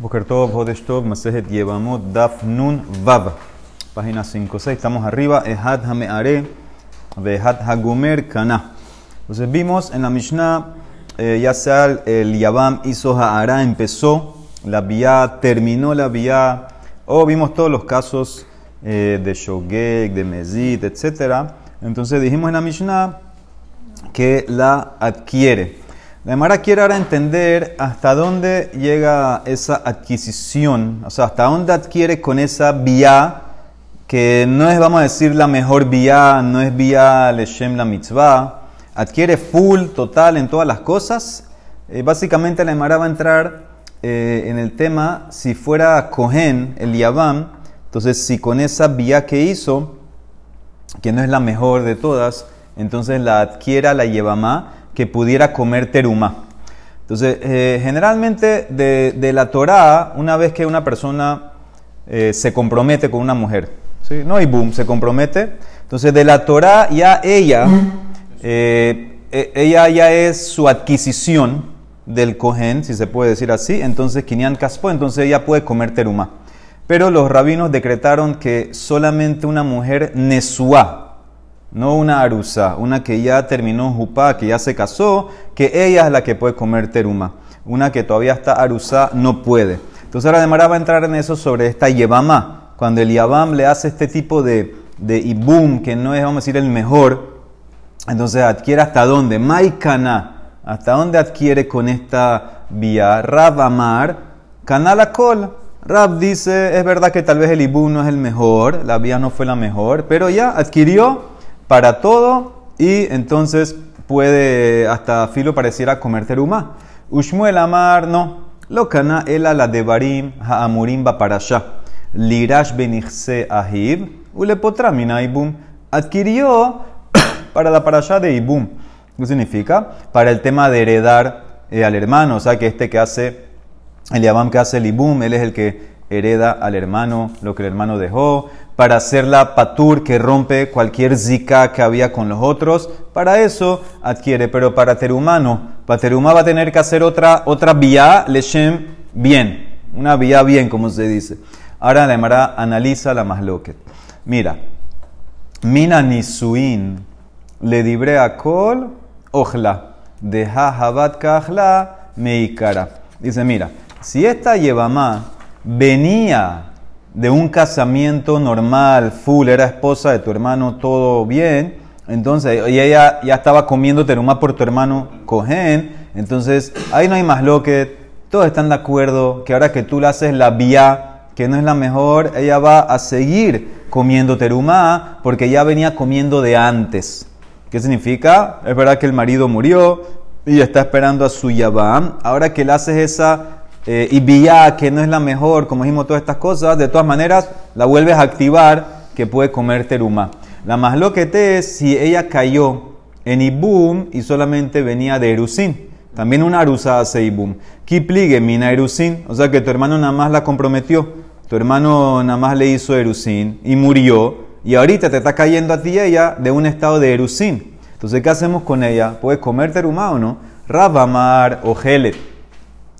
Boker Tov, Hodesh Tov, Masejet Yevamot, Daf Nun Vav. Página 5-6, estamos arriba. Ehad Hameare, Vehad Hagomer Kana. Entonces vimos en la Mishnah, eh, ya sea el, Yavam hizo Ha'ara, empezó la vía, terminó la vía, o vimos todos los casos eh, de Shogeg, de Mezid, etc. Entonces dijimos en la Mishnah que la adquiere. La Gemara quiere ahora entender hasta dónde llega esa adquisición, o sea, hasta dónde adquiere con esa vía, que no es, vamos a decir, la mejor vía, no es vía Leshem la mitzvah, adquiere full, total en todas las cosas. Eh, básicamente la Gemara va a entrar eh, en el tema, si fuera Cohen, el Yavam, entonces si con esa vía que hizo, que no es la mejor de todas, entonces la adquiera la Yevamá, que pudiera comer teruma. Entonces, eh, generalmente de, de, la Torá, una vez que una persona eh, se compromete con una mujer, ¿sí? no y boom, se compromete, entonces de la Torá ya ella, eh, ella ya es su adquisición del cohen, si se puede decir así, entonces Kinyan Caspo, entonces ella puede comer teruma. Pero los rabinos decretaron que solamente una mujer nesuá, no una arusa, una que ya terminó jupá, que ya se casó, que ella es la que puede comer teruma. Una que todavía está arusa no puede. Entonces ahora Demara va a entrar en eso sobre esta yebama. Cuando el yabam le hace este tipo de, de ibum, que no es, vamos a decir, el mejor, entonces adquiere hasta dónde. Maikana, hasta dónde adquiere con esta vía. Rab Amar, canal col. Rab dice, es verdad que tal vez el ibum no es el mejor, la vía no fue la mejor, pero ya adquirió para todo y entonces puede hasta filo pareciera comer teruma. Ushmuel Amar no. Lo cana ela la de barim haamurim allá. Lirash benichse ahib ulepotramina ibum. Adquirió para la parasha de ibum. ¿Qué significa? Para el tema de heredar eh, al hermano. O sea que este que hace, el yabam que hace el ibum, él es el que hereda al hermano lo que el hermano dejó para hacer la patur que rompe cualquier zika que había con los otros. Para eso adquiere, pero para terumano, para terumá va a tener que hacer otra, otra vía, leshem, bien. Una vía bien, como se dice. Ahora la analiza la masloquet. Mira, mina nisuin le dibre a kol ojla, deja habat kahla meikara. Dice, mira, si esta yevamá venía de un casamiento normal, full, era esposa de tu hermano, todo bien, entonces, y ella ya estaba comiendo teruma por tu hermano Cohen, entonces ahí no hay más lo que todos están de acuerdo que ahora que tú le haces la vía, que no es la mejor, ella va a seguir comiendo teruma porque ya venía comiendo de antes. ¿Qué significa? Es verdad que el marido murió y está esperando a su yabam. Ahora que le haces esa eh, y vía que no es la mejor, como dijimos todas estas cosas, de todas maneras la vuelves a activar que puede comer teruma. La más lo que te es si ella cayó en Ibum y solamente venía de Erusin. También una arusa hace Ibum. Kipligue mina Erusin, o sea que tu hermano nada más la comprometió. Tu hermano nada más le hizo Erusin y murió. Y ahorita te está cayendo a ti ella de un estado de Erusin. Entonces, ¿qué hacemos con ella? ¿Puede comer teruma o no? Rabamar o Gelet.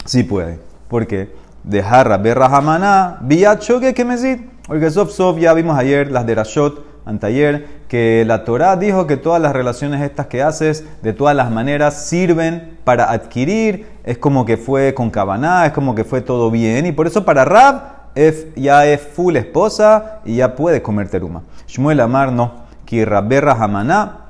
Sí puede. ¿Por qué? Dejar Rabbe Rahamana, vía choque que mesit. Porque sof sof ya vimos ayer las de Rashot, antayer, que la Torah dijo que todas las relaciones estas que haces, de todas las maneras, sirven para adquirir. Es como que fue con Kabaná, es como que fue todo bien. Y por eso para Rab ya es full esposa y ya puede comer teruma. Shmuel Amar no. Que Rabbe Rahamana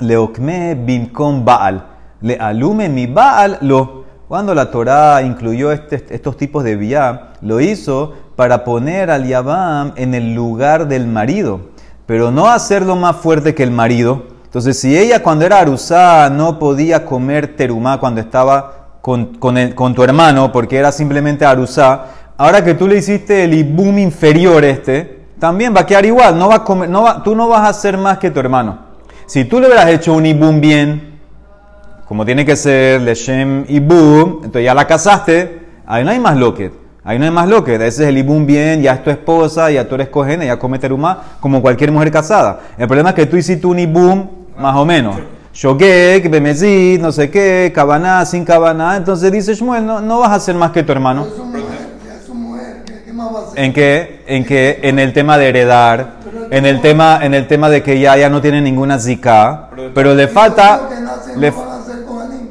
leokme binkom Baal. Le alume mi Baal lo. Cuando la Torá incluyó este, estos tipos de vía, lo hizo para poner al Yabam en el lugar del marido, pero no hacerlo más fuerte que el marido. Entonces, si ella cuando era arusá no podía comer terumá cuando estaba con, tu hermano, porque era simplemente arusá, ahora que tú le hiciste el ibum inferior este, también va a quedar igual, no va a comer, no tú no vas a hacer más que tu hermano. Si tú le hubieras hecho un ibum bien, como tiene que ser Leshem y Boom, entonces ya la casaste, ahí no hay más loquet. Ahí no hay más loquet. Ese es el Ibum bien, ya es tu esposa, ya tú eres cojena, ya come teruma, como cualquier mujer casada. El problema es que tú hiciste un Ibum más o menos. Shogek, Bemezid, no sé qué, Kabaná, sin Kabaná. Entonces dice Shmuel, no, no vas a ser más que tu hermano. ¿En qué? En que en el tema de heredar, en el tema, en el tema de que ya, ya no tiene ninguna zika, pero le falta, le, no van a ser Kohanim.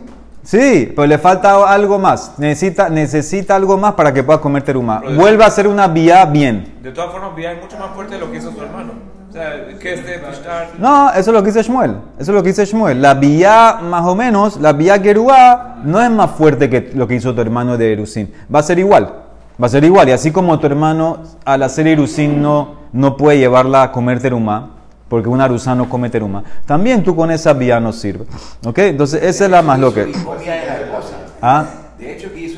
Sí, pero le falta algo más. Necesita, necesita algo más para que pueda comer teruma. Vuelve a hacer una vía bien. De todas formas, Bia es mucho más fuerte de lo que hizo su hermano. O sea, que este Pishtar. No, eso es lo que dice Shmuel. Eso es lo que dice Shmuel. La vía, más o menos, la vía Geruá no es más fuerte que lo que hizo tu hermano de Erusín. Va a ser igual. Va a ser igual. Y así como tu hermano al hacer Erusín no, no puede llevarla a comer terumá, porque un arusá no come terumá, también tú con esa vía no sirve. ¿Ok? Entonces, esa es la más lo que. ¿Ah? De hecho, que hizo.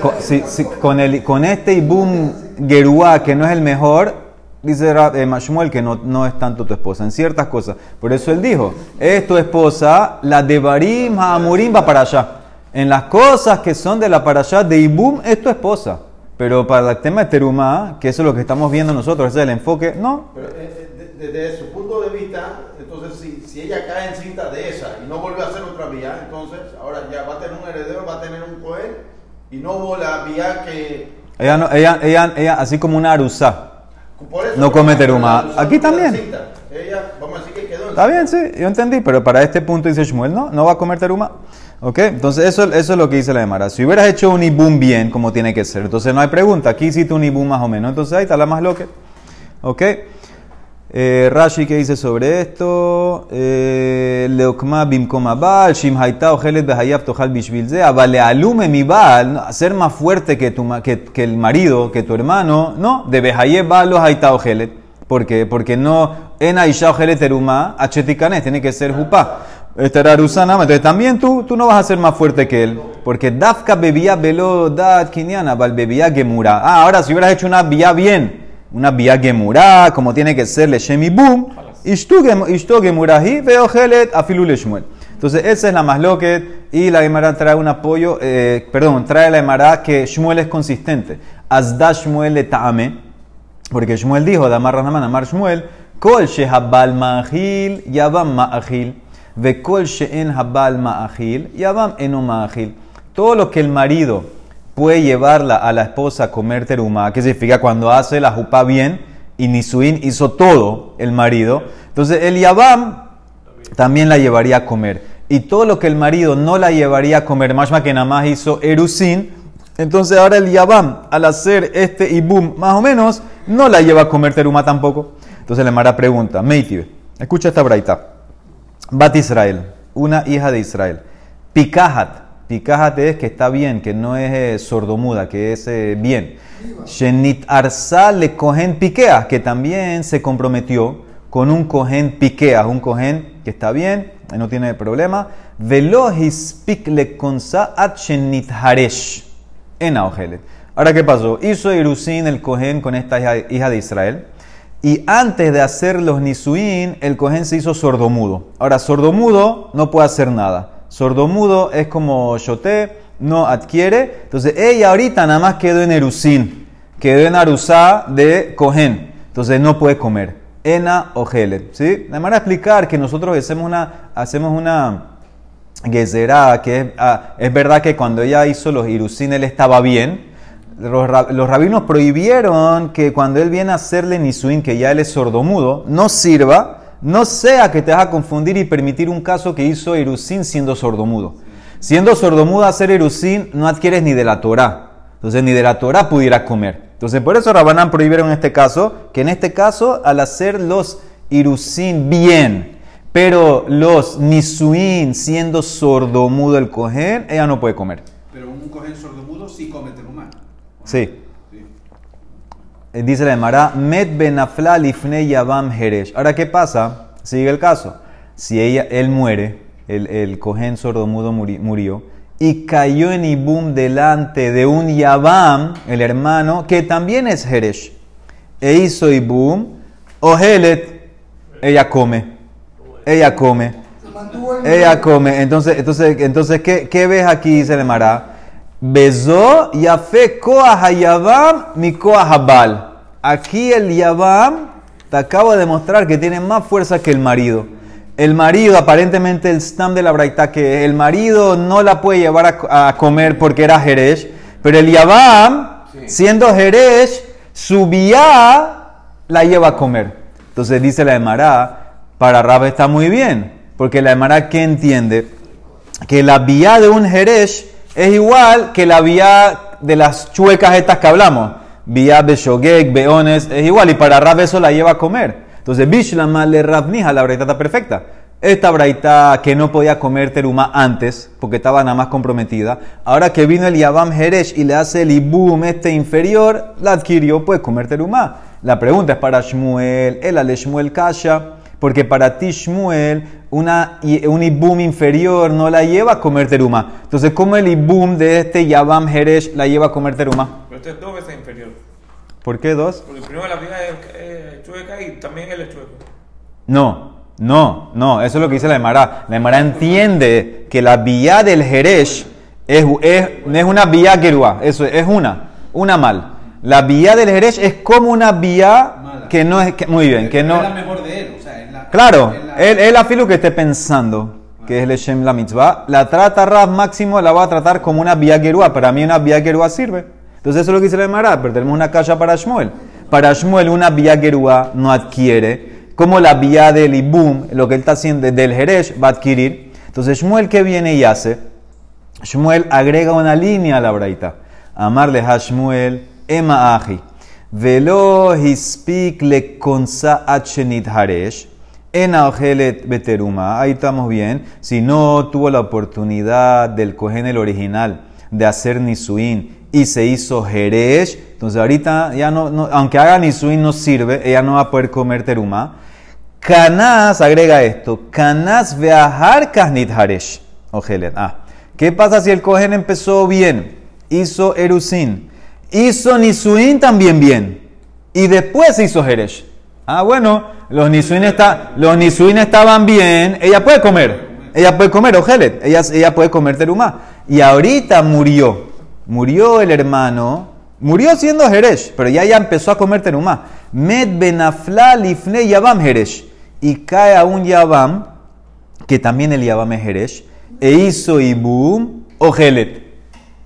Con, si- si- con, el, con este Ibum Geruá, que no es el mejor, dice Ra- eh, Mashmuel que no, no es tanto tu esposa, en ciertas cosas. Por eso él dijo, es tu esposa, la de Barim Haamurim va para allá. En las cosas que son de la para allá de Ibum es tu esposa. Pero para el tema de Terumá, que eso es lo que estamos viendo nosotros, ese es el enfoque, no. Pero eh, eh, desde su punto de vista, entonces si, si ella cae en cinta de esa y no vuelve a hacer otra vía, entonces ahora ya va a tener un heredero, va a tener un cohen y no hubo la vía que... Ella, no, ella, ella, ella, así como una arusá. por eso- No come teruma. Aquí también. cinta. Ella, vamos a decir que quedó en Está bien, sí, yo entendí, pero para este punto dice Shmuel, no, no va a comer teruma. ¿Ok? Entonces eso, eso es lo que dice la Demara. Si hubieras hecho un ibum bien, como tiene que ser, entonces no hay pregunta. Aquí hiciste un ibum más o menos. Entonces ahí está la más loca. ¿Ok? Eh, Rashi, ¿qué dice sobre esto? Eh, Leokma bimkoma bal, shim haita ojelet behayab tochal bishvil ze, avale alume mi bal, ser más fuerte que, tu, que, que el marido, que tu hermano, no, de behayeb bal lo haita ojelet. ¿Por qué? Porque no, en aisha ojelet teruma, achetikanes, tiene que ser jupá. Esta era Rusana, entonces también tú, tú no vas a ser más fuerte que él. Porque Dafka bebía velo dat kinyana, bal bebía gemura. Ah, ahora si hubieras hecho una vía bien, una vía gemura, como tiene que ser, le shemi boom, ishtu gemurahi, veo gelet afilu le shmuel. Entonces esa es la más loquet y la Gemara trae un apoyo, eh, perdón, trae la Gemara que Shmuel es consistente. Azda Shmuel le ta'ame, porque Shmuel dijo, Damar Rahman, Amar Shmuel, Kol shehabal ma'achil, yavam ma'achil, ve kol she'en habal ma'achil, yavam eno ma'achil. Todo lo que el marido puede llevarla a la esposa a comer teruma, que significa cuando hace la jupa bien, y Nisuin hizo todo el marido, entonces el yavam también la llevaría a comer. Y todo lo que el marido no la llevaría a comer, más que nada más hizo Erusin, entonces ahora el Yabam, al hacer este Ibum, más o menos, no la lleva a comer teruma tampoco. Entonces le Mara pregunta, Meitiv, escucha esta braita. Bat Israel, una hija de Israel. Pikahat, Pikahat es que está bien, que no es eh, sordomuda, que es eh, bien. Shenit Arsa le cogen piqueas, que también se comprometió con un cogen piqueas, un cogen que está bien, eh, no tiene problema. Velo hispik le konsa at shenit haresh en Aogelet. Ahora, ¿qué pasó? Hizo Irusin el cohen con esta hija, hija de Israel. Y antes de hacer los nisuín, el cohen se hizo sordomudo. Ahora, sordomudo no puede hacer nada. Sordomudo es como shoté, no adquiere. Entonces, ella ahorita nada más quedó en Erusín, quedó en Arusá de cohen. Entonces, no puede comer. Ena ojelet. ¿Sí? De manera explicar que nosotros hacemos una, hacemos una Gezerá, que es, ah, es verdad que cuando ella hizo los Irusin, él estaba bien. Los, los rabinos prohibieron que cuando él viene a hacerle Nisuin, que ya él es sordomudo, no sirva, no sea que te vas a confundir y permitir un caso que hizo Irusin siendo sordomudo. Siendo sordomudo hacer Irusin, no adquieres ni de la Torah. Entonces, ni de la Torah pudiera comer. Entonces, por eso Rabanán prohibieron en este caso, que en este caso, al hacer los Irusin bien, pero los Nisuin siendo sordomudo el cohen, ella no puede comer. Pero un cogen sordomudo sí come terumá. Sí. Eh, Dice la Emara, Met yavam heresh. Ahora, ¿qué pasa? Sigue el caso. Si ella, él muere, el, el cohen sordomudo muri- murió, y cayó en Ibum delante de un yavam, el hermano, que también es heresh, e hizo Ibum, ohelet, ella come. Ella come. Ella come. Entonces, entonces, entonces ¿qué, qué ves aquí? Dice el Mará. Bezó yafe koah hayavam mi habal. Aquí el yavam te acabo de demostrar que tiene más fuerza que el marido. El marido, aparentemente el stam de la braita, que el marido no la puede llevar a, a comer porque era Jerez, pero el yavam sí. siendo Jerez, su vía la lleva a comer. Entonces dice la Emara, para Rab está muy bien, porque la Emara que entiende que la vía de un Jerez es igual que la vía de las chuecas estas que hablamos. Vía Beshogek, Beones, es igual, y para Rab eso la lleva a comer. Entonces, Bishlama le Rabnija, la braita está perfecta. Esta braita que no podía comer teruma antes, porque estaba nada más comprometida, ahora que vino el Yabam Jeresh y le hace el Ibum este inferior, la adquirió, puede comer teruma. La pregunta es para Shmuel, el ale Shmuel Kasha, porque para ti Shmuel, una, un Ibum inferior no la lleva a comer teruma. Entonces, ¿cómo el Ibum de este Yabam Jeresh la lleva a comer teruma? Pero esto es dos veces inferior. ¿Por qué dos? Porque primero la vida es eh, chueca y también él es chueco. No, no, no, eso es lo que dice la Emara. La Emara entiende que la vía del Jeresh es, es, no es una vía gerua, eso es una, una mal. La vía del Jeresh es como una vía que no es, que- muy bien, que no... Es la mejor de él. Claro, él, él afilo que esté pensando que es el Shem la mitzvah, la trata Rab máximo, la va a tratar como una vía gerua. Para mí una vía gerua sirve. Entonces eso es lo que dice la Emara, pero tenemos una caja para Shmuel. Para Shmuel una vía gerua no adquiere, como la vía del Ibum, lo que él está haciendo del Jeresh, va a adquirir. Entonces Shmuel que viene y hace, Shmuel agrega una línea a la braita. Amarle a Shmuel, Ema Aji. Velo hispik le konsa achenit haresh. En Aogelet Beteruma. Ahí estamos bien. Si no tuvo la oportunidad del cogen el original de hacer Nisuin y se hizo Jeresh, entonces ahorita ya no, no- aunque haga Nisuin no sirve, ella no va a poder comer Teruma. Canás, agrega esto, Canás veajar kasnit haresh. Ojelet. Ah, ¿qué pasa si el cogen empezó bien? Hizo Erusin. Hizo Nisuin también bien. Y después hizo Jeresh. Ah, bueno, los Nisuin, está, los nisuin estaban bien. Ella puede comer. Ella puede comer, Ojelet. Ella, ella puede comer Terumá. Y ahorita murió. Murió el hermano. Murió siendo Jeresh, pero ya ya empezó a comer Terumá. Med benafla lifne yabam Jeresh. Y cae a un yabam, que también el yabam es Jeresh, e hizo ibum ojelet.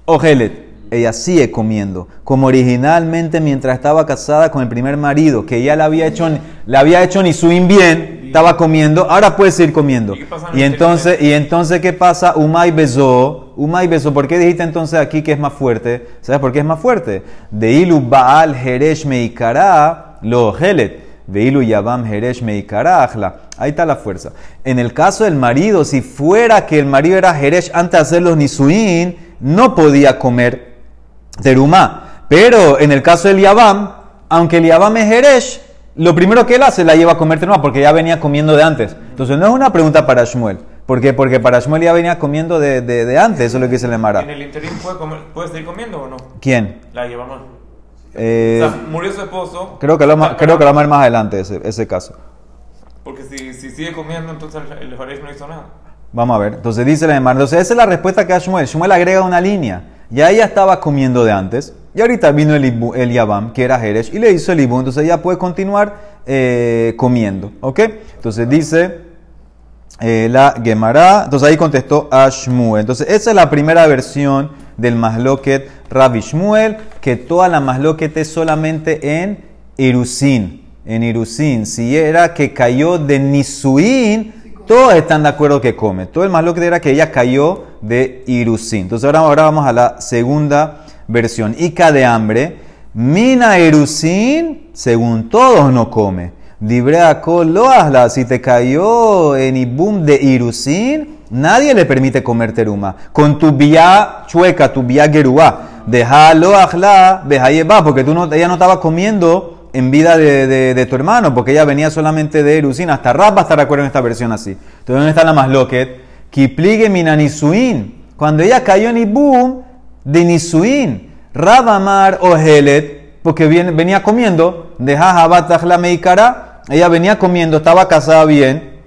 Ojelet. Ella sigue comiendo, como originalmente mientras estaba casada con el primer marido, que ya le había hecho, le había hecho ni su bien, estaba comiendo, ahora puede seguir comiendo. ¿Y en entonces, y entonces, ¿qué pasa? Umay besó, Umay besó. ¿Por qué dijiste entonces aquí que es más fuerte? ¿Sabes por qué es más fuerte? De ilu baal jeresh meikara lo ojelet. De ilu yabam jeresh meikara ajla. Ahí está la fuerza. En el caso del marido, si fuera que el marido era jeresh antes de hacer los nisuin, no podía comer terumá. Pero en el caso del yabam, aunque el yabam es jeresh, lo primero que él hace la lleva a comer terumá porque ya venía comiendo de antes. Entonces no es una pregunta para Shmuel. ¿Por qué? Porque para Shmuel ya venía comiendo de, de- de antes, eso es lo que dice el En Emara. el interín puede, comer, puede seguir comiendo o no. ¿Quién? La llevamos. Eh, o sea, murió su esposo. creo que lo Ah, creo que lo vamos a ver más adelante ese, ese caso. Porque si, si sigue comiendo, entonces el, Jaresh no hizo nada. Vamos a ver. Entonces dice la Emara. Entonces esa es la respuesta que da Shmuel. Shmuel agrega una línea. Ya ella estaba comiendo de antes. Y ahorita vino el, Ibu- el que era Jeresh, y le hizo el Ibu. Entonces ella puede continuar eh, comiendo. ¿Ok? Entonces dice eh, la Gemara. Entonces ahí contestó a Shmuel. Entonces esa es la primera versión del Masloket Rabbi Shmuel, que toda la Masloket es solamente en Irusin. En Irusin. Si era que cayó de Nisuin, todos están de acuerdo que come. Todo el Masloket era que ella cayó de Irusin. Entonces ahora, ahora vamos a la segunda versión. Ica de hambre. Mina Irusin, según todos no come. Libre a lo hazla. Si te cayó en Ibum de Irusin, nadie le permite comer teruma. Con tu vía chueca, tu vía gerúa, déjalo ajla, deja porque tú no, ella no estaba comiendo en vida de, de- tu hermano, porque ella venía solamente de Irusin. Hasta Rab va a estar de acuerdo en esta versión así. Entonces, ¿dónde está la más loquet? Kipligue minanisuin. Cuando ella cayó en Ibum de Nisuin, Rabamar o Helet, porque venía comiendo, de Jajabat la Meikara, ella venía comiendo, estaba casada bien,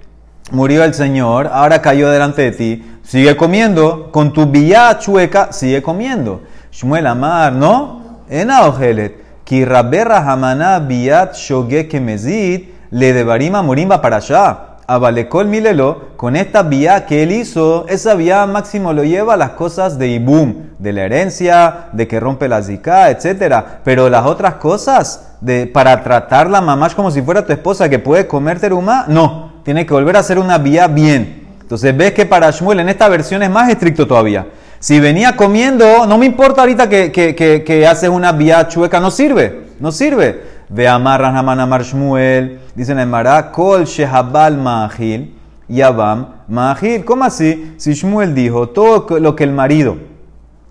murió el Señor, ahora cayó delante de ti, sigue comiendo, con tu vía chueca, sigue comiendo. Shmuel Amar, ¿no? Ena o Helet, ki rabberra hamana biat shoge kemezid, le debarima morimba para allá. Abalecol Milelo, con esta vía que él hizo, esa vía máximo lo lleva a las cosas de Ibum, de la herencia, de que rompe la zika, etc. Pero las otras cosas, de, para tratar la mamá como si fuera tu esposa que puede comer teruma, no. Tiene que volver a hacer una vía bien. Entonces ves que para Shmuel en esta versión es más estricto todavía. Si venía comiendo, no me importa ahorita que, que, que, que haces una vía chueca, no sirve, no sirve. Ve amar Rahman amar Shmuel, dicen en Mará, Kol Shehabal Mahil, Yabam Mahil. ¿Cómo así? Si Shmuel dijo, todo lo que el marido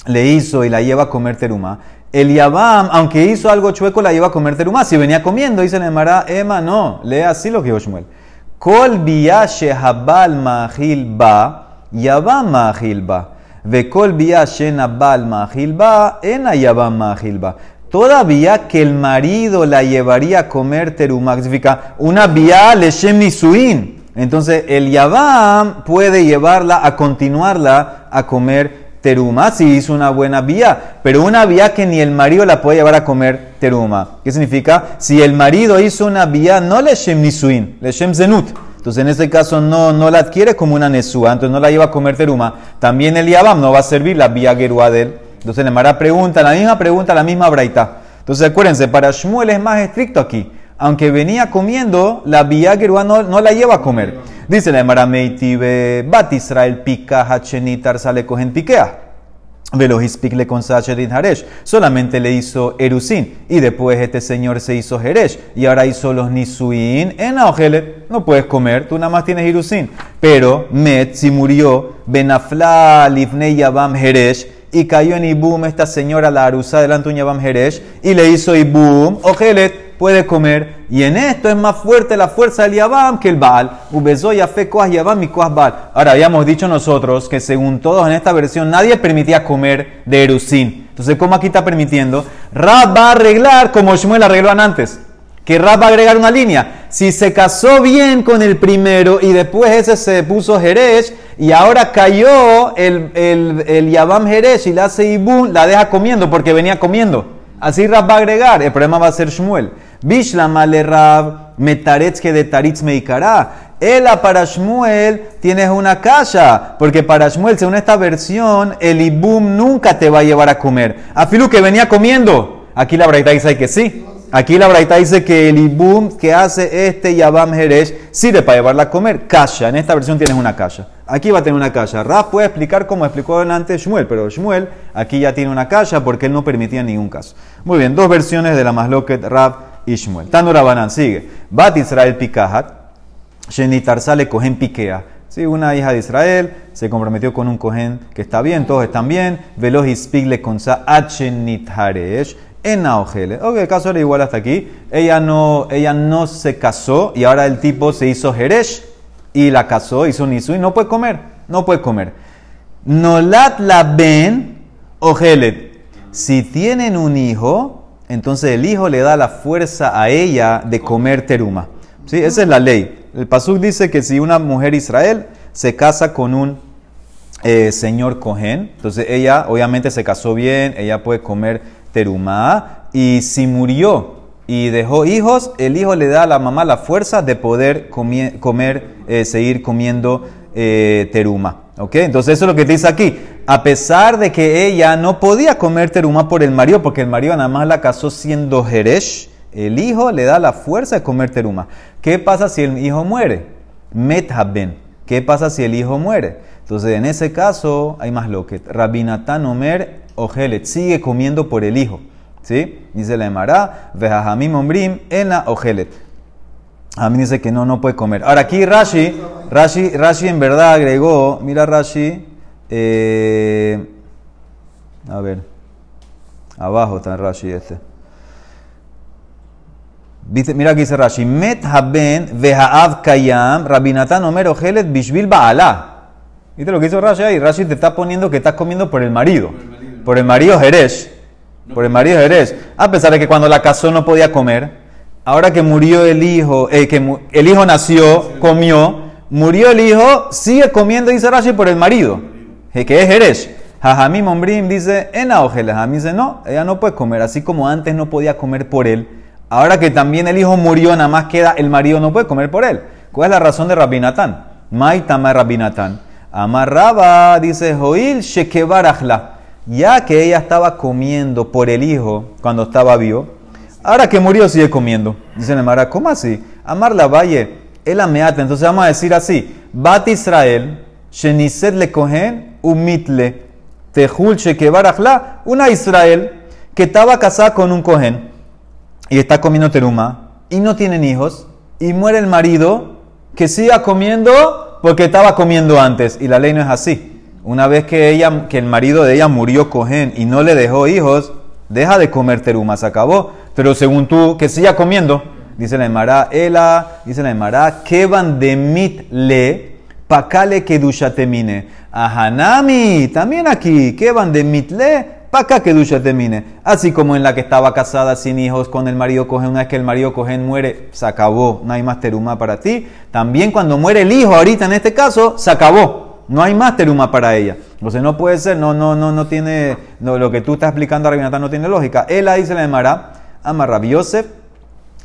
le hizo y la lleva a comer teruma, el Yabam, aunque hizo algo chueco, la lleva a comer teruma. Si venía comiendo, dicen en Mará, Emma, no, lee así lo que dijo Shmuel. Kol Bia Shehabal Mahil Ba, Yabam Mahil Ba. Vekol Bia Shenabal Mahil Ba, Ena Yabam Mahil Ba. Todavía que el marido la llevaría a comer teruma, que significa una vía leshem nisuin. Entonces el yabam puede llevarla a continuarla a comer teruma si hizo una buena vía, pero una vía que ni el marido la puede llevar a comer teruma. ¿Qué significa? Si el marido hizo una vía no leshem nisuin, leshem zenut. Entonces en este caso no, no la adquiere como una nesúa, entonces no la lleva a comer teruma. También el yabam no va a servir la vía geruá de él. Entonces le Mara pregunta, la misma pregunta, la misma braita. Entonces acuérdense, para Shmuel es más estricto aquí. Aunque venía comiendo, la vía no, no, la lleva a comer. Dice la Mara Meitibe, Bat Israel pica hachenitar sale cogen piquea. Velohispik le con Haresh. Solamente le hizo Erusin. Y después este señor se hizo Jeresh. Y ahora hizo los Nisuin en Aogelet. No puedes comer, tú nada más tienes Erusin. Pero Met, si murió, Benafla Livnei Yabam Jeresh y cayó en Ibum esta señora, la Arusa, delante de un Yabam Jeresh, y le hizo Ibum, Ojelet, puede comer. Y en esto es más fuerte la fuerza del Yabam que el Baal. Ubezó Yafe Koas Yabam y Koas Baal. Ahora, habíamos dicho nosotros que según todos en esta versión, nadie permitía comer de Erusín. Entonces, ¿cómo aquí está permitiendo? Rab va a arreglar como Shmuel arregló antes. Que Rab va a agregar una línea. Si se casó bien con el primero y después ese se puso Jerez y ahora cayó el, el, el Yabam Jerez y la hace Ibun, la deja comiendo porque venía comiendo. Así Rab va a agregar. El problema va a ser Shmuel. Bishlama le Rab metaretz que de taritz meikará. Ela para Shmuel tienes una casa, porque para Shmuel, según esta versión, el Ibum nunca te va a llevar a comer. Afilu que venía comiendo. Aquí la braita dice que sí. Aquí la braita dice que el ibum que hace este Yabam Jerez sirve para llevarla a comer. Kasha, en esta versión tienes una kasha. Aquí va a tener una kasha. Rab puede explicar cómo explicó antes Shmuel, pero Shmuel aquí ya tiene una kasha porque él no permitía ningún caso. Muy bien, dos versiones de la Masloket Rab y Shmuel. Tanura Banan sigue. Bat Israel Pikahat, Shenitar sale cogen piquea. Sí, una hija de Israel se comprometió con un cohen que está bien, todos están bien. Veloz y spigle con sa en Naogele. Ok, el caso era igual hasta aquí. Ella no, ella no se casó y ahora el tipo se hizo Jeresh y la casó, hizo Nisu y no puede comer. No puede comer. Nolat la ben Ojelet. Si tienen un hijo, entonces el hijo le da la fuerza a ella de comer teruma. ¿Sí? Esa es la ley. El Pasuk dice que si una mujer Israel se casa con un eh, señor Cohen, entonces ella obviamente se casó bien, ella puede comer terumá y si murió y dejó hijos, el hijo le da a la mamá la fuerza de poder comer, eh, seguir comiendo eh, teruma. ¿Ok? Entonces eso es lo que dice aquí. A pesar de que ella no podía comer teruma por el marido, porque el marido nada más la casó siendo Jeresh, el hijo le da la fuerza de comer teruma. ¿Qué pasa si el hijo muere? Methaben. ¿Qué pasa si el hijo muere? Entonces en ese caso hay más lo que Rabinatán Omer Ojelet, sigue comiendo por el hijo. ¿Sí? Dice la Emara, Vejajamim Ombrim en la Ojelet. A mí dice que no, no puede comer. Ahora aquí Rashi, Rashi, Rashi en verdad agregó, mira Rashi, eh, a ver, abajo está Rashi este. Mira aquí dice Rashi, Met haben vehaav kayam rabinatan omer ojelet bishvil ba'ala. ¿Viste lo que hizo Rashi ahí? Rashi te está poniendo que estás comiendo por el marido. Por el marido Jerez. Por el marido Jerez. A pesar de que cuando la casó no podía comer. Ahora que murió el hijo, eh, que el hijo nació, comió. Murió el hijo, sigue comiendo, dice Rashi, por el marido. Que es Jerez. Jajamim Ombrim dice, en Aojel. Jajamim dice, no, ella no puede comer. Así como antes no podía comer por él. Ahora que también el hijo murió, nada más queda el marido no puede comer por él. ¿Cuál es la razón de Rabinatán? Maitama Rabinatán. Amarraba, dice Joil Shekebarajla. Ya que ella estaba comiendo por el hijo cuando estaba vivo, ahora que murió sigue comiendo. Dice Nemara, ¿cómo así? Amar la valle, el ameata. Entonces vamos a decir así: Bat Israel, Sheniset le cogen, umitle, tehul shekebarajla. Una Israel que estaba casada con un cohen y está comiendo teruma y no tienen hijos y muere el marido que siga comiendo porque estaba comiendo antes y la ley no es así. Una vez que ella que el marido de ella murió cohen y no le dejó hijos, deja de comer teruma, se acabó. Pero según tú, que siga comiendo, dice la Emara, ela, dice la Emara, que van de mit le, pakale kedushatemine. Ahanami, también aquí, que van de mit le, para acá que Dusha termine. Así como en la que estaba casada sin hijos con el marido cogen, una vez que el marido cogen muere, se acabó, no hay más teruma para ti. También cuando muere el hijo, ahorita en este caso, se acabó, no hay más teruma para ella. Entonces no puede ser, no, no, no, no tiene, lo que tú estás explicando a Rabinatán no tiene lógica. Él ahí se le llamará, ama Rabbi Yosef.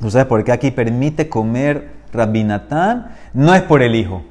¿Tú sabes por qué aquí permite comer Rabinatán? No es por el hijo,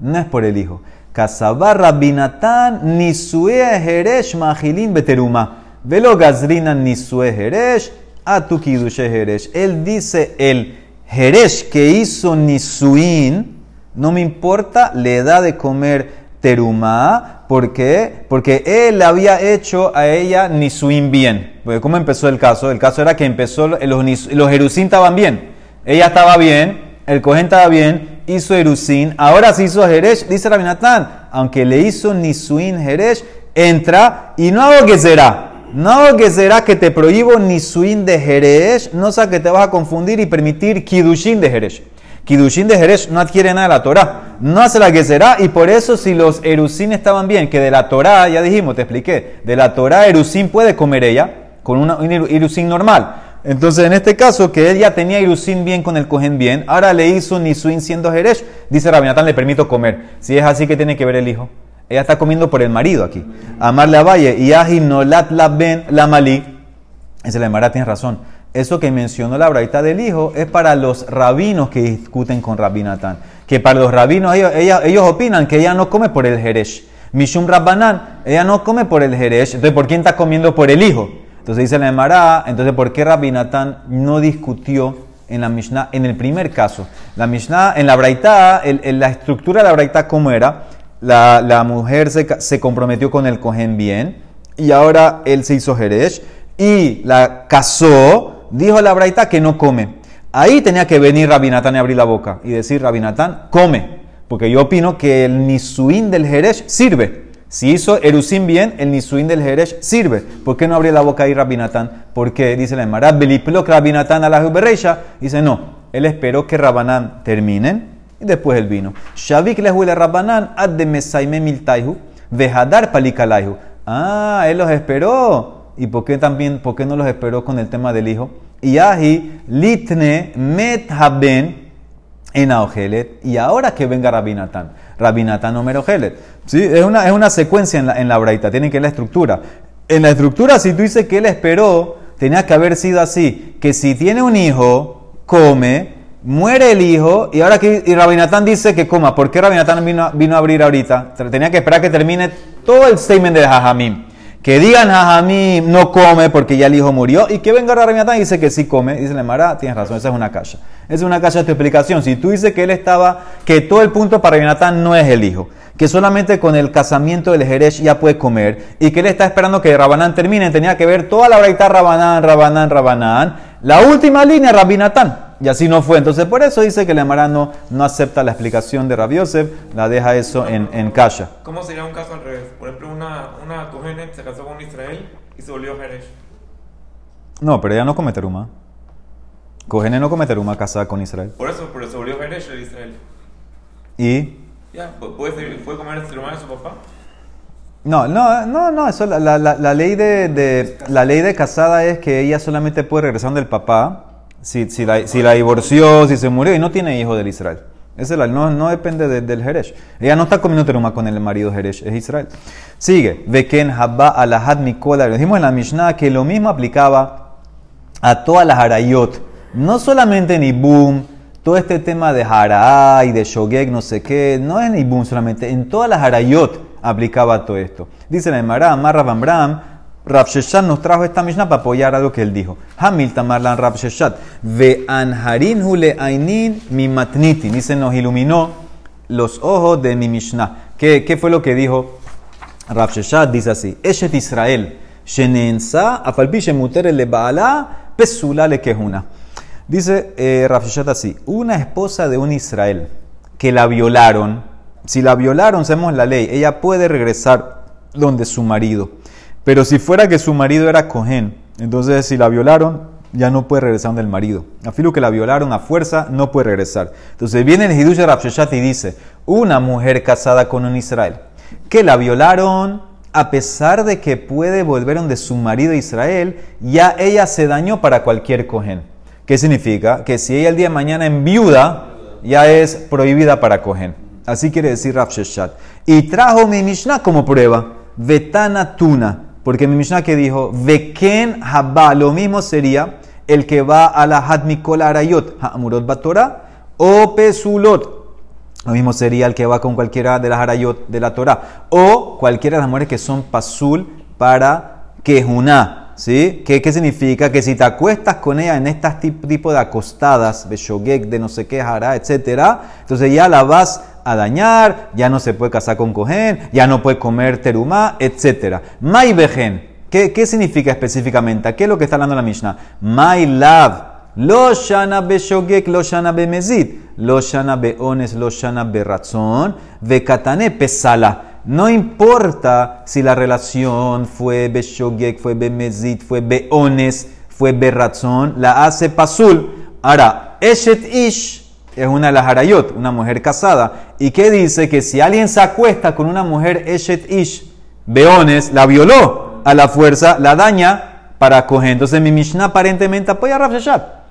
no es por el hijo. Kasabá Rabinatán nisue heresh mahilin beteruma. Velo gazrina nisue heresh atukidushe heresh. Él dice el heresh que hizo nisuin, no me importa, le da de comer teruma. ¿Por qué? Porque él había hecho a ella nisuin bien. ¿cómo empezó el caso? El caso era que empezó, los, los jerusín estaban bien. Ella estaba bien, el cohen estaba bien, hizo Erusín, ahora se hizo Jeresh, dice Rabinatán, aunque le hizo Nisuin Jeresh, entra y no hago que será. No hago que será que te prohíbo Nisuin de Jeresh, no sea que te vas a confundir y permitir Kidushin de Jeresh. Kidushin de Jeresh no adquiere nada de la Torah, no hace la que será, y por eso si los Erusín estaban bien, que de la Torah, ya dijimos, te expliqué, de la Torah Erusín puede comer ella con una, un normal. Entonces, en este caso, que él ya tenía Irusin bien con el cohen bien, ahora le hizo Nisuin siendo Jeresh, dice Rabinatán, le permito comer. Si es así, que tiene que ver el hijo? Ella está comiendo por el marido aquí. Amarle a Valle, y Nolat la ben la malí. Ese la Emara tiene razón. Eso que mencionó la braita del hijo es para los rabinos que discuten con Rabinatán. Que para los rabinos, ellos, opinan que ella no come por el Jeresh. Mishum Rabbanan, ella no come por el Jeresh. Entonces, ¿por quién está comiendo por el hijo? Entonces dice la Emara, entonces ¿por qué Rabinatán no discutió en la Mishnah en el primer caso? La Mishnah, en la Braitá, el- la estructura de la Braitá, ¿cómo era? La, mujer se, se comprometió con el cohen bien y ahora él se hizo Jeresh y la casó, dijo la Braitá que no come. Ahí tenía que venir Rabinatán y abrir la boca y decir, Rabinatán, come. Porque yo opino que el nisuín del Jeresh sirve. Si hizo Erusim bien, el nisuín del Jeresh sirve. ¿Por qué no abrió la boca ahí Rabinatán? Porque dice la Emara, Beliplok Rabinatán a la Jubereisha. Dice, no, él esperó que Rabanán terminen y después él vino. Shavik le huele Rabanán ad de mesaime miltaihu, vejadar palikalaihu. Ah, él los esperó. ¿Y por qué también, por qué no los esperó con el tema del hijo? Y ahi litne met haben en Aogelet. Y ahora que venga Rabinatán. Rabinatán o Merogelet. ¿Sí? Es, una, es una secuencia en la, en la braita. Tienen que ver la estructura. En la estructura, si tú dices que él esperó, tenía que haber sido así. Que si tiene un hijo, come, muere el hijo, y ahora que y Rabinatán dice que coma. ¿Por qué Rabinatán vino, vino a abrir ahorita? Tenía que esperar que termine todo el statement de Jajamim. Que digan Jajamim no come porque ya el hijo murió y que venga Rabinatán y dice que sí come. Dice la Mara, tienes razón, esa es una cacha. Esa es una cacha de tu explicación. Si tú dices que él estaba, que todo el punto para Rabinatán no es el hijo, que solamente con el casamiento del Jeresh ya puede comer y que él está esperando que Rabanán termine, tenía que ver toda la braita Rabanán, Rabanán, Rabanán, la última línea Rabinatán. Y así no fue. Entonces por eso dice que la Mara no, acepta la explicación de Rabbi Yosef, la deja eso en, en cacha. ¿Cómo sería un caso al revés? Por ejemplo, una, una Kohenet se casó con Israel y se volvió Jeresh. No, pero ella no come teruma. Cogene no come teruma casada con Israel. Por eso, pero se volvió Jeresh de Israel. Y Ya, pu- ¿puede, puede comer el hermano de su papá? no, no, no, no, eso la, la- la- la ley de, de- la ley de casada es que ella solamente puede regresar del papá si, si, la, si la divorció, si se murió y no tiene hijo del Israel. Es la, no, no depende de- del Jeresh. Ella no está comiendo teruma con el marido Jeresh, es Israel. Sigue. Veken habba alahad mikola. Dijimos en la Mishnah que lo mismo aplicaba a todas las harayot. No solamente en Ibum, todo este tema de Hará y de Shogeg, no sé qué, no es en Ibun solamente, en todas las Harayot aplicaba todo esto. Dice la Emara, Marra Bambram, Rav Sheshat nos trajo esta Mishnah para apoyar algo que él dijo. Hamil Tamarlan Rav Sheshat, Ve Anharin Hule Ainin mi matnitin. Dice, nos iluminó los ojos de mi Mishnah. ¿Qué, qué fue lo que dijo Rav Sheshat? Dice así, Eshet Israel, Shenensa, Afalpi Shemuter le Baala, Pesula le Kehuna. Dice eh, Rav Sheshat así, una esposa de un Israel que la violaron, si la violaron, sabemos la ley, ella puede regresar donde su marido. Pero si fuera que su marido era cohen, entonces si la violaron, ya no puede regresar donde el marido. A filo que la violaron a fuerza, no puede regresar. Entonces viene el Hidush de Rav Sheshat y dice, una mujer casada con un Israel, que la violaron a pesar de que puede volver donde su marido Israel, ya ella se dañó para cualquier cohen. ¿Qué significa? Que si ella el día de mañana en viuda, ya es prohibida para cohen. Así quiere decir Rav Sheshat. Y trajo mi Mishnah como prueba. Vetana tuna. Porque mi Mishnah que dijo, Veken haba, lo mismo sería el que va a la Hadmikol Arayot, Ha'amurot Batora, o Pesulot. Lo mismo sería el que va con cualquiera de las Arayot de la Torah. O cualquiera de las mujeres que son Pasul para Kejuná. ¿Sí? ¿Qué, ¿Qué significa? Que si te acuestas con ella en este tipo de acostadas, de shogek, de no sé qué, jara, etcétera, entonces ya la vas a dañar, ya no se puede casar con cohen, ya no puede comer terumá, etcétera. Mai ¿qué, ¿qué significa específicamente? ¿Qué es lo que está hablando la Mishnah? My love. Lo shana be shogek, lo shana be mezid, lo shana be ones, lo shana be razón, ve katane pesala. No importa si la relación fue Beshogek, fue Bemezit, fue Beones, fue Berrazón, la hace Pasul. Ahora, Eshet Ish es una de una mujer casada. ¿Y qué dice? Que si alguien se acuesta con una mujer Eshet Ish, Beones, la violó a la fuerza, la daña para coger. Entonces mi Mishnah aparentemente apoya a Rav.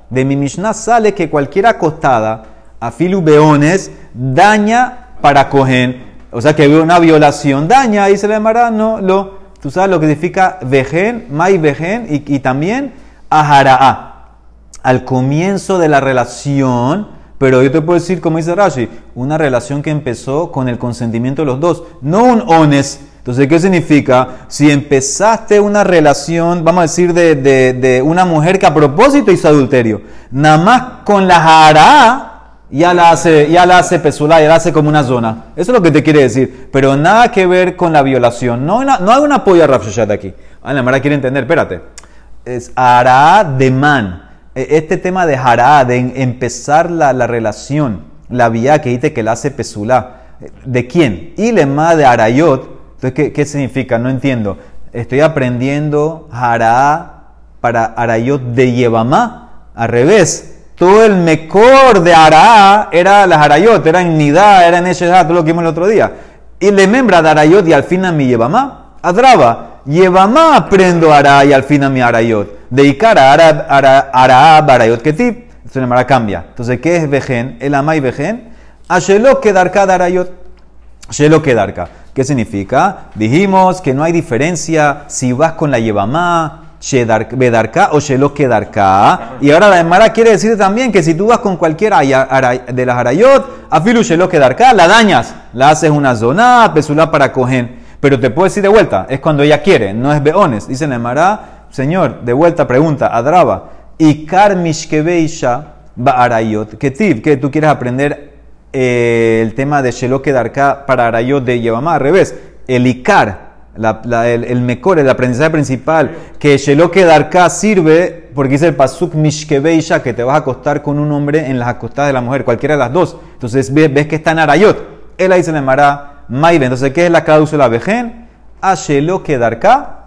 De mi Mishnah sale que cualquier acostada a Filu Beones daña para coger. O sea que una violación daña, ahí se le llamará, no, lo, tú sabes lo que significa vejen, mai vejen y, y también ahara'a. Al comienzo de la relación, pero yo te puedo decir, como dice Rashi, una relación que empezó con el consentimiento de los dos, no un ones. Entonces, ¿qué significa? Si empezaste una relación, vamos a decir, de, de, una mujer que a propósito hizo adulterio, nada más con la jara'a, ya la hace, ya la hace pesulá, ya la hace como una zona. Eso es lo que te quiere decir. Pero nada que ver con la violación. No, no, hay una apoyo a Rav Sheshat aquí. Ah, la Mara quiere entender, espérate. Es hará de man. E- Este tema de hará, de empezar la, la relación, la vía que dice que la hace pesulá. ¿De quién? Y lema de arayot. Entonces, ¿qué, ¿qué significa? No entiendo. Estoy aprendiendo hará para arayot de Yevamá. Al revés todo el mejor de Ará era las Arayot, era en Nidá, era en Eshedah, todo lo que vimos el otro día. Y le membra de Arayot y al fin a mi Yevamá. Adraba, Yevamá aprendo Ará y al fin a mi Arayot. De Ikara, Ará, Ará, Ará, Barayot, Ketip. Esto Mara cambia. Entonces, ¿qué es Vejen? El Amay Vejen. Ashelo Kedarka de Arayot. Shelo Kedarka. ¿Qué significa? Dijimos que no hay diferencia si vas con la Yevamá, Bedarka o Shelo Kedarka. Y ahora la Emara quiere decir también que si tú vas con cualquiera de las Arayot, Afilu Shelo Kedarka, la dañas, la haces una zona, pesula para cogen. Pero te puedo decir de vuelta, es cuando ella quiere, no es beones. Dice la Emara, Señor, de vuelta pregunta, Adraba, y Karmishkebeisha Arayot, que tiv, que tú quieres aprender eh, el tema de Shelo Kedarka para Arayot de Yevamá, al revés, el la- el, el mejor, el aprendizaje principal, que Shelo Kedarka sirve porque dice el Pasuk Mishkebeisha, que te vas a acostar con un hombre en las acostadas de la mujer, cualquiera de las dos. Entonces ves, que está en Arayot. Él ahí se le llamará Maive. Entonces, ¿qué es la cláusula Vejen? A Shelo Kedarka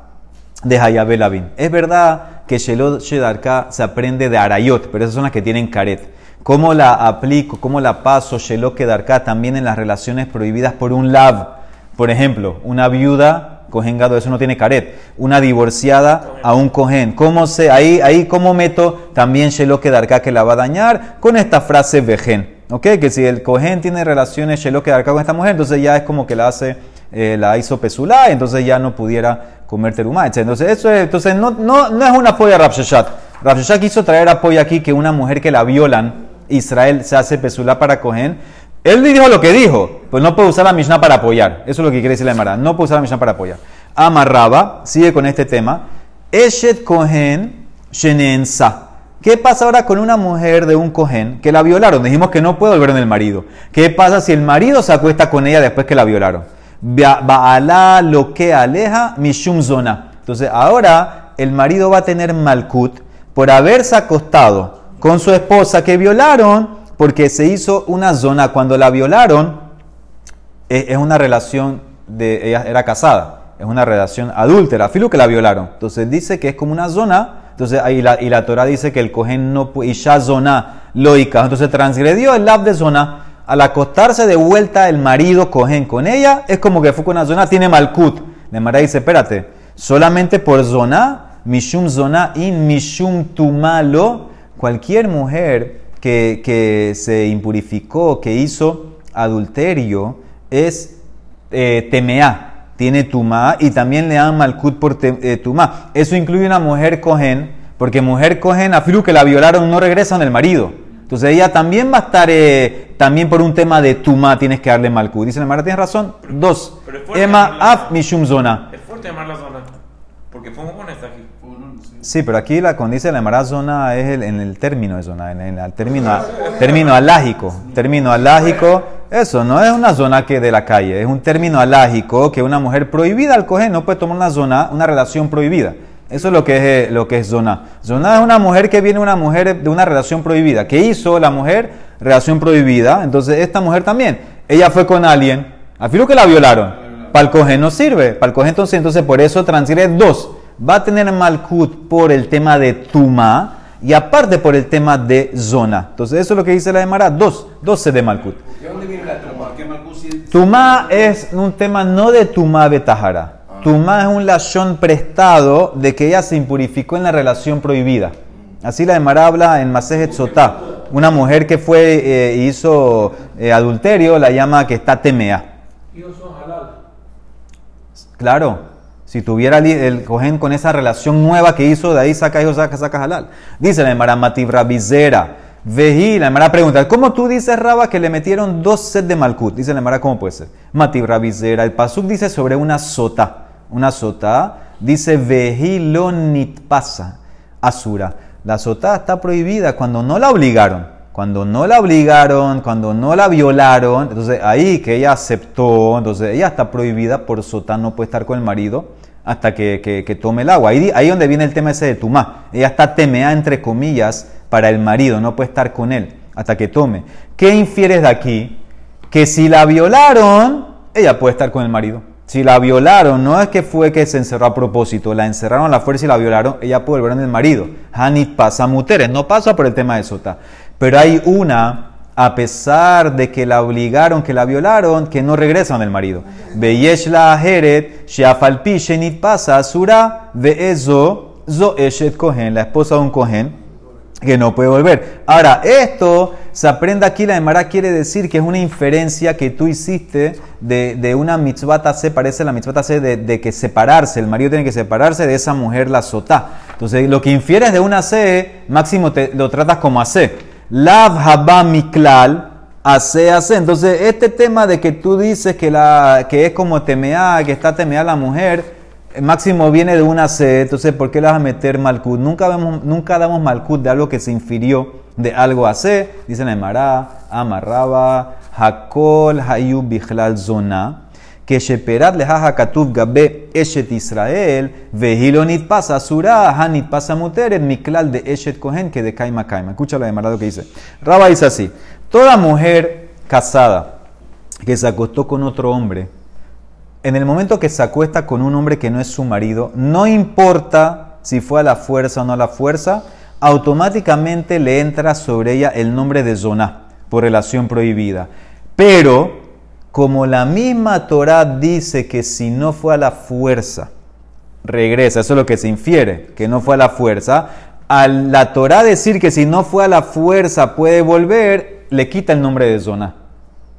de Hayabel Abin. Es verdad que Shelo Shedarka se aprende de Arayot, pero esas son las que tienen caret. ¿Cómo la aplico, cómo la paso Shelo Kedarka también en las relaciones prohibidas por un lav? Por ejemplo, una viuda, cohen gado, eso no tiene caret. Una divorciada a un cohen. ¿Cómo se, ahí, ahí cómo meto también Shelo Kedarka que la va a dañar? Con esta frase vejen. ¿Ok? Que si el cohen tiene relaciones Shelo Kedarka con esta mujer, entonces ya es como que la hace, eh, la hizo pesulá, entonces ya no pudiera comer terumá, etc. Entonces, eso es, entonces no, no, no es una apoyo a. Rav Sheshat quiso traer apoyo aquí que una mujer que la violan Israel se hace pesulá para cogen, él dijo lo que dijo, pues no puede usar la Mishnah para apoyar. Eso es lo que quiere decir la Emara. No puede usar la Mishnah para apoyar. Amarraba, sigue con este tema. Eshet Kohen Shenensa. ¿Qué pasa ahora con una mujer de un Kohen que la violaron? Dijimos que no puede volver en el marido. ¿Qué pasa si el marido se acuesta con ella después que la violaron? Ba'ala lo que aleja mishum zona. Entonces ahora el marido va a tener malkut por haberse acostado con su esposa que violaron porque se hizo una zona. Cuando la violaron, es, es una relación de. Ella era casada, es una relación adúltera, filo que la violaron. Entonces dice que es como una zona. Entonces ahí la, y la Torah dice que el cohen no. Y ya zona loica. Entonces transgredió el lab de zona. Al acostarse de vuelta el marido cohen con ella, es como que fue con una zona, tiene malkut. De Mara dice: espérate, solamente por zona, mishum zona in mishum tumalo, cualquier mujer que, que se impurificó, que hizo adulterio, es eh, tiene tumá y también le dan malkut por te- eh, tumá. Eso incluye una mujer cohen, porque mujer cohen, afilu que la violaron, no regresan el marido. Entonces ella también va a estar, eh, también por un tema de tumá tienes que darle malkut. Dice la Mara, tienes razón. Dos, pero llamarla af mishum zona. Es fuerte llamar la zona. Porque fue un está aquí. Sí, pero aquí la cuando dice la Emara zona es el- en el término de zona, en el término, término alágico. Término alágico, eso no es una zona que de la calle, es un término alágico que una mujer prohibida al coger no puede tomar una zona, una relación prohibida. Eso es lo que es, eh, lo que es zona. Zona es una mujer que viene una mujer de una relación prohibida. ¿Qué hizo la mujer? Relación prohibida. Entonces esta mujer también. Ella fue con alguien. Al filo que la violaron. Para el coger no sirve. Para el coger entonces, entonces por eso transgrede dos. Va a tener malkut por el tema de tuma y aparte por el tema de zona. Entonces eso es lo que dice la de Mara. Dos. Dos se de malkut. ¿De dónde viene la? ¿Por qué Malcus sí- Tumá es un tema no de Tumá Betahara. Tumá es un lashon prestado de que ella se impurificó en la relación prohibida. Así la Emara habla en Masejet Sotá. Una mujer que fue eh, hizo eh, adulterio la llama que está temea. Claro, si tuviera el cohen con esa relación nueva que hizo, de ahí saca hijo, saca, saca halal. Dice la Emara Matibra Bizera. Vejí, la Emara pregunta, ¿cómo tú dices, Raba, que le metieron dos sets de Malkut? Dice la Emara, ¿cómo puede ser? Matibra Bizera. El Pasuk dice sobre una sota. Una sota dice Vejí lo nitpasa. Asura. La sota está prohibida cuando no la obligaron. Cuando no la obligaron, cuando no la violaron, entonces ahí que ella aceptó, entonces ella está prohibida por sota, no puede estar con el marido hasta que, que- tome el agua. Ahí, ahí donde viene el tema ese de tumá. Ella está temea entre comillas para el marido, no puede estar con él hasta que tome. ¿Qué infieres de aquí? Que si la violaron, ella puede estar con el marido. Si la violaron, no es que fue que se encerró a propósito, la encerraron a la fuerza y la violaron, ella puede volver en el marido. Hanit pasa muteres, no pasa por el tema de sota. Pero hay una, a pesar de que la obligaron, que la violaron, que no regresa del marido. Beyesh la heret, sheafalpi shenit pasa asura, de eso, zo eshet kohen, la esposa de un kohen, que no puede volver. Ahora, esto se aprende aquí, la Emara quiere decir que es una inferencia que tú hiciste de, de una mitzvah se parece a la mitzvah se de, de que separarse, el marido tiene que separarse de esa mujer, la sotá. Entonces, lo que infieres de una C, máximo te, lo tratas como AC. Lav haba miklal, AC, AC. Entonces, este tema de que tú dices que, la, que es como temea, que está temea la mujer, Máximo viene de una C, entonces ¿por qué le vas a meter malkut? Nunca, nunca damos malkut de algo que se infirió de algo a C. Dice la Emara, amarraba, hakol hayu bichlal zona, que sheperat leha katuv gabe eshet Israel, vehilonit pasa surah, hanit pasa muteret, miklal de eshet kohen, que de kaima kaima. Escucha la Emara lo que dice. Raba dice así, toda mujer casada que se acostó con otro hombre, en el momento que se acuesta con un hombre que no es su marido, no importa si fue a la fuerza o no a la fuerza, automáticamente le entra sobre ella el nombre de Zoná, por relación prohibida. Pero, como la misma Torah dice que si no fue a la fuerza, regresa, eso es lo que se infiere, que no fue a la fuerza, a la Torah decir que si no fue a la fuerza puede volver, le quita el nombre de Zoná.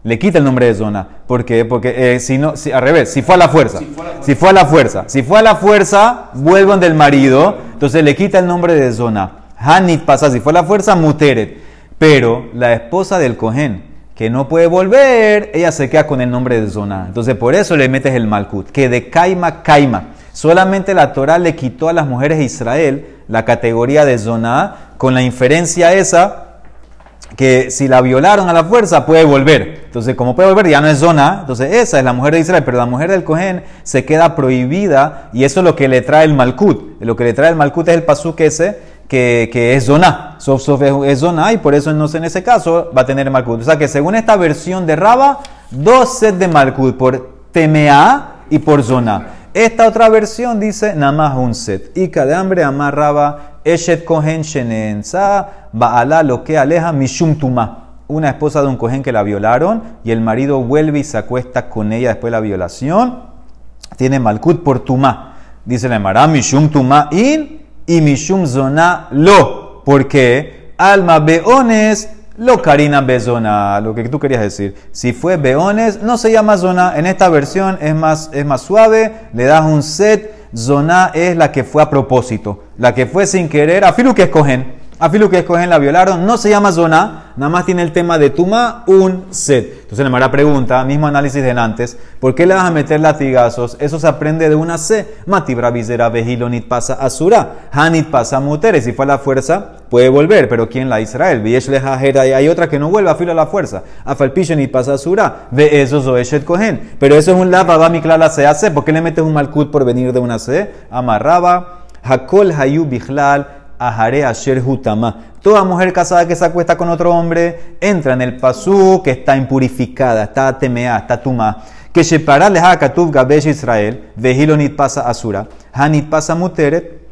Le quita el nombre de zona. ¿Por qué? Porque eh, si no, si, al revés, si fue a la fuerza. Si fue a la fuerza. Si fue a la fuerza, vuelvan del marido. Entonces le quita el nombre de zona. Hanit pasa, si fue a la fuerza, muteret. Pero la esposa del Cohen, que no puede volver, ella se queda con el nombre de Zona. Entonces por eso le metes el Malkut, que de Kaima, Kaima. Solamente la Torah le quitó a las mujeres de Israel la categoría de Zona con la inferencia esa que si la violaron a la fuerza puede volver. Entonces, como puede volver, ya no es zona. Entonces, esa es la mujer de Israel, pero la mujer del Cohen se queda prohibida y eso es lo que le trae el Malkut. Lo que le trae el Malkut es el pasuk ese que, que es zona. Sof Sof es, zona y por eso entonces en ese caso va a tener Malkut. O sea que según esta versión de Raba, dos sets de Malkut por Temea y por zona. Esta otra versión dice nada más un set. Ica de hambre amarraba Eshet Kohen Shenenza Baala lo que aleja Mishum Tuma. Una esposa de un Kohen que la violaron y el marido vuelve y se acuesta con ella después de la violación. Tiene Malkut por Tuma. Dice la Emara Mishum Tuma in y Mishum Zona lo. Porque alma beones lo carina bezona, lo que tú querías decir. Si fue beones, no se llama zona. En esta versión es más, es más suave, le das un set. Zona es la que fue a propósito, la que fue sin querer. Afilu que escogen, afilu que escogen la violaron, no se llama zona, nada más tiene el tema de tuma, un set. Entonces, la pregunta, mismo análisis de antes, ¿por qué le vas a meter latigazos? Eso se aprende de una C. Matibra visera vejilonit pasa asura, hanit pasa muteres. Si fue a la fuerza, puede volver, pero ¿quién la Israel? Hay otra que no vuelve a filo a la fuerza. Afalpishonit pasa asura, ve eso zoeshet cohen. Pero eso es un lava, la se hace. ¿Por qué le metes un malkut por venir de una C? Amarraba, hakol hayu bichlal, Toda mujer casada que se acuesta con otro hombre entra en el pasú que está impurificada, está temea, está tuma. Que separa leja katuv gabesh Israel, vehilonit pasa asura, hanit pasa muteret,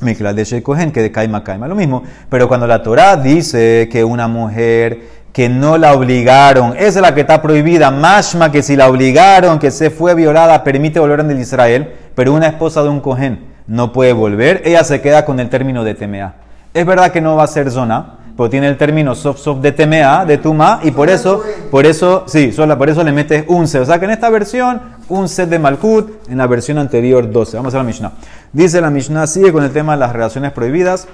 de cohen que de kaima kaima, lo mismo. Pero cuando la Torah dice que una mujer que no la obligaron, esa es la que está prohibida, mashma que si la obligaron, que se fue violada, permite volver el Israel, pero una esposa de un cohen no puede volver, ella se queda con el término de temea. Es verdad que no va a ser zona, pero tiene el término sof sof de temea, de tuma, y por eso, por eso, sí, solo por eso le metes un set. O sea que en esta versión, un set de Malkut, en la versión anterior 12. Vamos a la Mishnah. Dice la Mishnah, sigue con el tema de las relaciones prohibidas.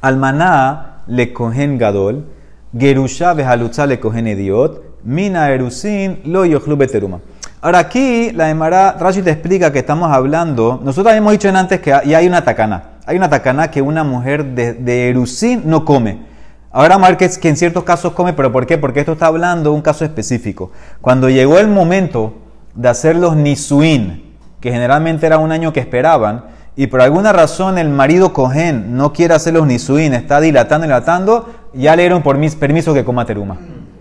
Almaná le cogen gadol, gerusha behalutza le cogen idiot, mina erusin lo yochlu beteruma. Ahora aquí la Emara Rashi te explica que estamos hablando, nosotros habíamos dicho en antes que ya hay una tacana. Hay una tacana que una mujer de, de no come. Ahora Márquez que en ciertos casos come, pero ¿por qué? Porque esto está hablando de un caso específico. Cuando llegó el momento de hacer los nisuin, que generalmente era un año que esperaban, y por alguna razón el marido Cohen no quiere hacer los nisuin, está dilatando y dilatando, ya le dieron por mis permiso que coma teruma.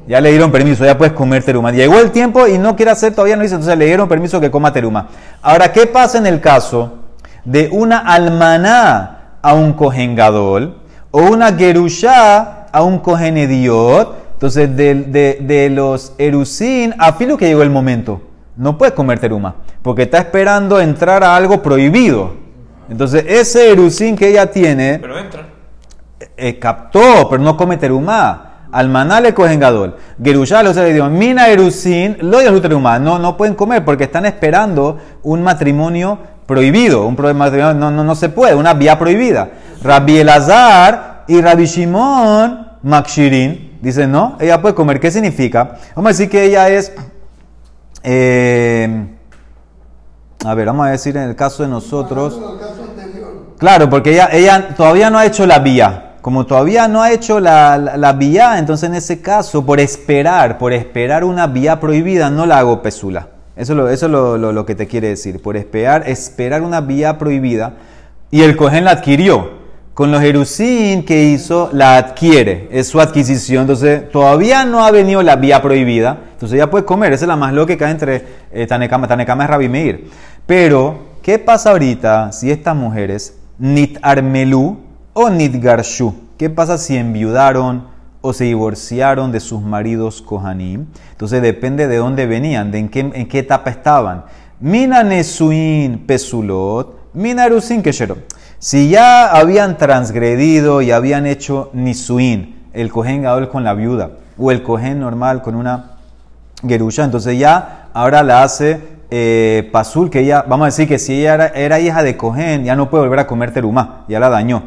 Ya le dieron permiso, ya puedes comer teruma. Llegó el tiempo y no quiere hacer, todavía no dice, entonces le dieron permiso que coma teruma. Ahora, ¿qué pasa en el caso de una almaná a un cojengadol o una gerushá a un cojenediot. Entonces, de, de, de los erusín, a filo que llegó el momento, no puedes comer teruma, porque está esperando entrar a algo prohibido. Entonces, ese erusín que ella tiene, Pero entra. eh, captó, pero no come teruma. Almaná le cogen gadol. Gerushá lo se le dio. Mina erusin lo. No, no pueden comer porque están esperando un matrimonio prohibido. Un problema no, no, no se puede, una vía prohibida. Rabbi Elazar y Rabbi Shimon Makshirin dicen, no, ella puede comer. ¿Qué significa? Vamos a decir que ella es. eh, a ver, vamos a decir en el caso de nosotros. Claro, porque ella, ella todavía no ha hecho la vía. Como todavía no ha hecho la, la, vía, entonces en ese caso, por esperar, por esperar una vía prohibida, no la hago pesula. Eso es lo, es lo que te quiere decir. Por esperar, esperar una vía prohibida. Y el Cohen la adquirió. Con los Jerusín que hizo, la adquiere. Es su adquisición. Entonces, todavía no ha venido la vía prohibida. Entonces, ya puede comer. Esa es la más lógica entre eh, Tanekama. Tanekama es Rabbi Meir. Pero, ¿qué pasa ahorita si estas mujeres, Nit Armelú o Nit Garshu? ¿Qué pasa si enviudaron o se divorciaron de sus maridos Kohanim? Entonces, depende de dónde venían, de en qué, en qué etapa estaban. Mina Nesuin Pesulot, Mina Erusin Kesherot. Si ya habían transgredido y habían hecho Nisuin, el Kohen Gadol con la viuda, o el Kohen normal con una Gerusha, entonces ya ahora la hace eh, Pasul, que ella, vamos a decir que si ella era, hija de Kohen, ya no puede volver a comer terumá, ya la dañó.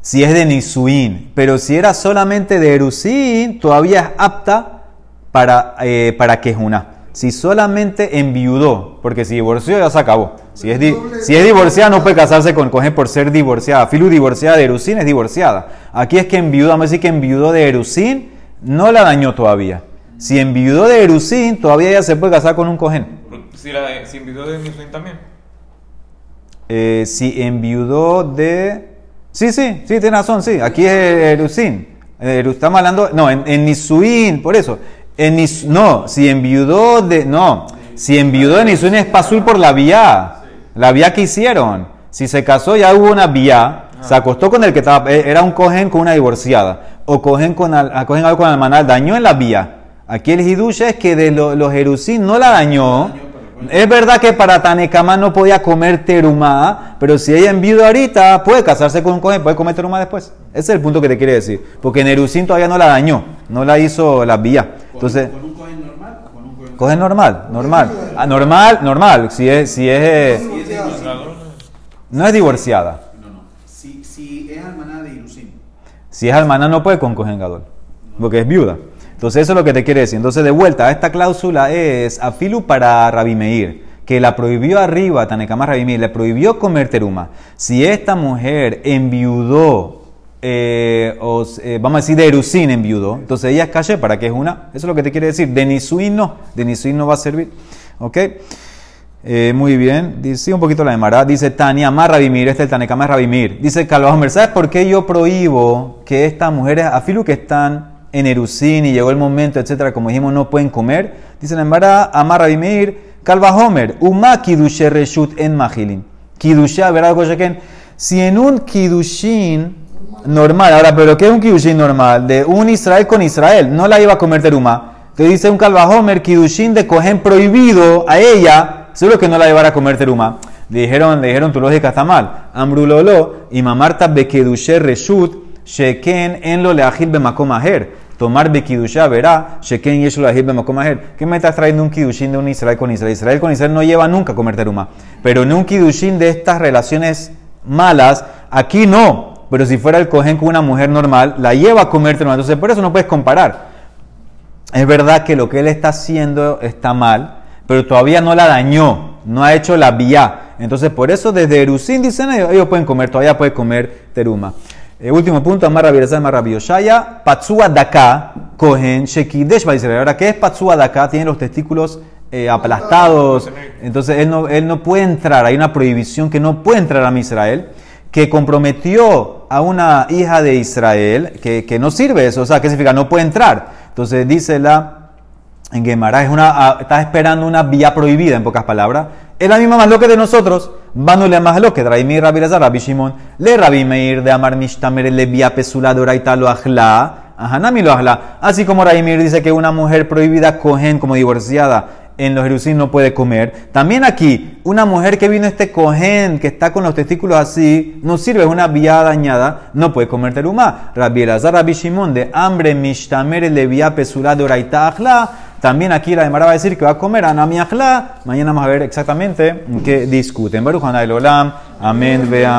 Si es de Nisuín. Pero si era solamente de Erusín, todavía es apta para, eh, para Quejuna. Si solamente enviudó, porque si divorció ya se acabó. Si es, di- si es divorciada no puede casarse con cogen por ser divorciada. Filu divorciada de Erusín es divorciada. Aquí es que enviudó, vamos a decir que enviudó de Erusín, no la dañó todavía. Si enviudó de Erusín, todavía ya se puede casar con un cogen. Si, la, si envidió de Nisuin también. Eh, si enviudó de... Sí, sí, sí, tiene razón, sí. Aquí es Erusín. Eh, estamos hablando... No, en, en Nisuín, por eso. En Nis- no, si enviudó de... No, si enviudó de Nisuín es pasul por la vía. La vía que hicieron. Si se casó ya hubo una vía. Se acostó con el que estaba... eh, Era un cogen con una divorciada. O cogen, con cogen algo con almaná. Dañó en la vía. Aquí el hidush es que de lo- los Erusín no la dañó. Es verdad que para Tanekama no podía comer terumá, pero si ella enviuda ahorita, puede casarse con un cohen, puede comer terumá después. Ese es el punto que te quiere decir. Porque Nerusín todavía no la dañó, no la hizo la vía. Entonces, ¿Con un cohen normal o con un cohen normal, normal. Ah, normal, normal. Si es, si es, eh, Si es no es divorciada. No, no. Si, si es almaná de Irusin. Si es almaná, no puede con cohen gadol, porque es viuda. Entonces, eso es lo que te quiere decir. Entonces, de vuelta, esta cláusula es afilu para Rabbi Meir, que la prohibió arriba, Tanekama Rabbi Meir, le prohibió comer teruma. Si esta mujer enviudó, eh, eh, vamos a decir de Erusín enviudó, entonces ella es calle para que es una. Eso es lo que te quiere decir. De Nisuin no, de Nisuin no va a servir. ¿Ok? Eh, muy bien, dice un poquito la demara. Dice Tania, más Rabimir, este es el Tanekama Rabimir. Dice Calvajomer, ¿sabes por qué yo prohíbo que estas mujeres, afilu que están en Erusín y llegó el momento, etcétera, como dijimos, no pueden comer? Dice la demara, Amar Rabimir, Calvajomer, Uma Kidushe Reshut en Magilin. Kidushe, ¿verdad? Kosheken? Si en un Kidushin normal, ahora, pero ¿qué es un Kidushin normal? De un Israel con Israel, no la iba a comer teruma. Te dice un Calvajomer, Kidushin de cogen prohibido a ella, seguro que no la llevará a comer teruma. Dijeron, dijeron, tu lógica está mal. Ambrulolo y mamarta bekedushe reshut, sheken en lo leajil bemakom aher. Tomar bekidusha verá, sheken yeshu leajil bemakom aher. ¿Qué me estás trayendo un kidushin de un Israel con Israel? Israel con Israel no lleva nunca a comer teruma. Pero en un kidushin de estas relaciones malas, aquí no. Pero si fuera el cogen con una mujer normal, la lleva a comer teruma. Entonces, por eso no puedes comparar. Es verdad que lo que él está haciendo está mal, pero todavía no la dañó, no ha hecho la vía. Entonces, por eso desde Erusín dicen ellos, ellos pueden comer, todavía pueden comer teruma. Eh, último punto, Amarra Birasa, Amarra Bioshaya, Patsua Daka, Kohen, Shekidesh Israel. Ahora, ¿qué es Patsua Daka? Tiene los testículos eh, aplastados, entonces él no, él no puede entrar, hay una prohibición que no puede entrar a Israel, que comprometió a una hija de Israel, que, que no sirve eso, o sea, ¿qué significa? No puede entrar. Entonces dice la en Gemara, es una, ah, está esperando una vía prohibida, en pocas palabras. Es la misma más lo que de nosotros. Vanule más lo que Raimi Rabbi Lazar, Rabbi Shimon, le Rabbi Meir de Amar Mishtamer le vía pesula de oraita lo ajla. Ahanami lo ajla. Así como Rabbi Meir dice que una mujer prohibida cogen como divorciada en los Jerusín no puede comer. También aquí, una mujer que vino este cohen, que está con los testículos así, no sirve, es una vía dañada, no puede comer terumá. Rabbi Elazar, Rabbi Shimon, de hambre, mishtamer, le vía pesula de oraita ajla. También aquí la demara va a decir que va a comer anami ajla. Mañana vamos a ver exactamente en qué discuten. Amén. Vea.